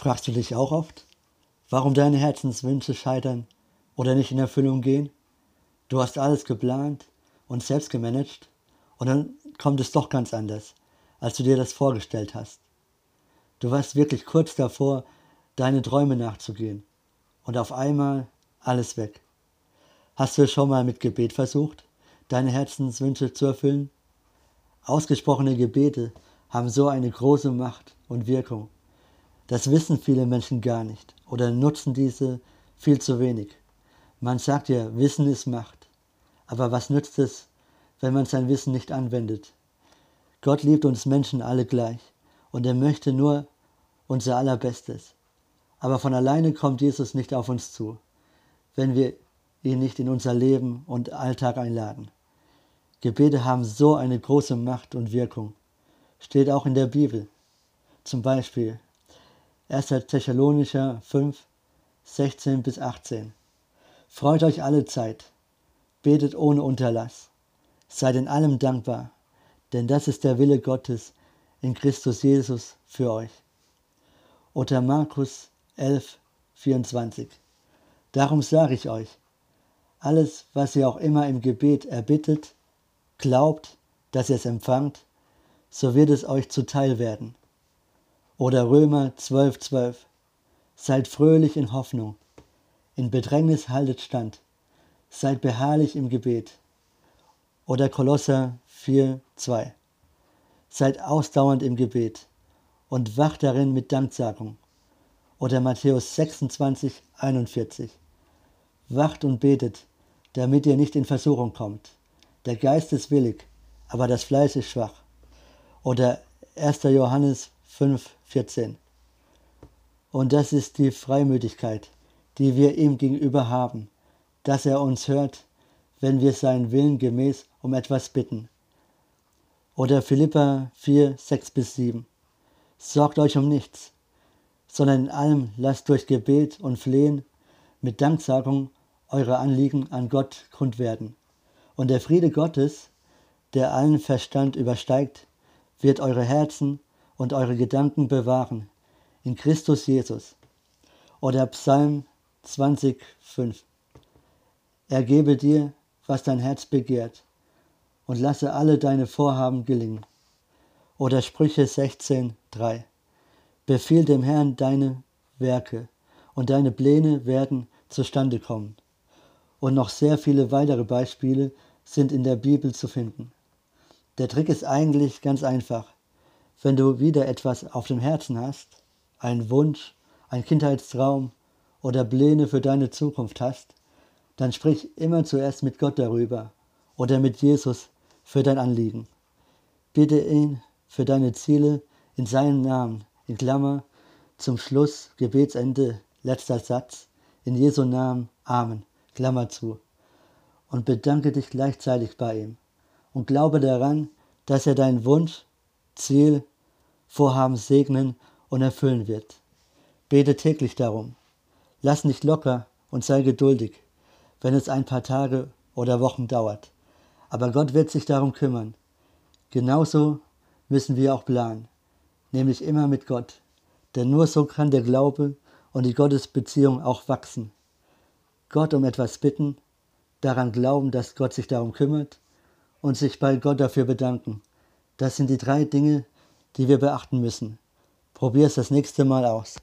Fragst du dich auch oft, warum deine Herzenswünsche scheitern oder nicht in Erfüllung gehen? Du hast alles geplant und selbst gemanagt und dann kommt es doch ganz anders, als du dir das vorgestellt hast. Du warst wirklich kurz davor, deine Träume nachzugehen und auf einmal alles weg. Hast du schon mal mit Gebet versucht, deine Herzenswünsche zu erfüllen? Ausgesprochene Gebete haben so eine große Macht und Wirkung. Das wissen viele Menschen gar nicht oder nutzen diese viel zu wenig. Man sagt ja, Wissen ist Macht. Aber was nützt es, wenn man sein Wissen nicht anwendet? Gott liebt uns Menschen alle gleich und er möchte nur unser allerbestes. Aber von alleine kommt Jesus nicht auf uns zu, wenn wir ihn nicht in unser Leben und Alltag einladen. Gebete haben so eine große Macht und Wirkung. Steht auch in der Bibel. Zum Beispiel 1. Thessalonicher 5, 16 bis 18. Freut euch alle Zeit, betet ohne Unterlass, seid in allem dankbar, denn das ist der Wille Gottes in Christus Jesus für euch. Oder Markus 11, 24. Darum sage ich euch, alles, was ihr auch immer im Gebet erbittet, glaubt, dass ihr es empfangt, so wird es euch zuteil werden. Oder Römer 12,12. 12. Seid fröhlich in Hoffnung, in Bedrängnis haltet stand, seid beharrlich im Gebet. Oder Kolosser 4,2. Seid ausdauernd im Gebet und wacht darin mit Danksagung. Oder Matthäus 26, 41. Wacht und betet, damit ihr nicht in Versuchung kommt. Der Geist ist willig, aber das Fleisch ist schwach. Oder 1. Johannes 5, 14. Und das ist die Freimütigkeit, die wir ihm gegenüber haben, dass er uns hört, wenn wir seinen Willen gemäß um etwas bitten. Oder Philippa 4, 6 bis 7. Sorgt euch um nichts, sondern in allem lasst durch Gebet und Flehen mit Danksagung eure Anliegen an Gott kund werden. Und der Friede Gottes, der allen Verstand übersteigt, wird eure Herzen und eure Gedanken bewahren in Christus Jesus. Oder Psalm 20, 5. Er gebe dir, was dein Herz begehrt, und lasse alle deine Vorhaben gelingen. Oder Sprüche 16, 3. Befiehl dem Herrn deine Werke, und deine Pläne werden zustande kommen. Und noch sehr viele weitere Beispiele sind in der Bibel zu finden. Der Trick ist eigentlich ganz einfach. Wenn du wieder etwas auf dem Herzen hast, einen Wunsch, einen Kindheitstraum oder Pläne für deine Zukunft hast, dann sprich immer zuerst mit Gott darüber oder mit Jesus für dein Anliegen. Bitte ihn für deine Ziele in seinem Namen, in Klammer, zum Schluss, Gebetsende, letzter Satz, in Jesu Namen, Amen, Klammer zu. Und bedanke dich gleichzeitig bei ihm und glaube daran, dass er deinen Wunsch, Ziel, Vorhaben segnen und erfüllen wird. Bete täglich darum. Lass nicht locker und sei geduldig, wenn es ein paar Tage oder Wochen dauert. Aber Gott wird sich darum kümmern. Genauso müssen wir auch planen, nämlich immer mit Gott. Denn nur so kann der Glaube und die Gottesbeziehung auch wachsen. Gott um etwas bitten, daran glauben, dass Gott sich darum kümmert und sich bei Gott dafür bedanken. Das sind die drei Dinge, die wir beachten müssen. Probier es das nächste Mal aus.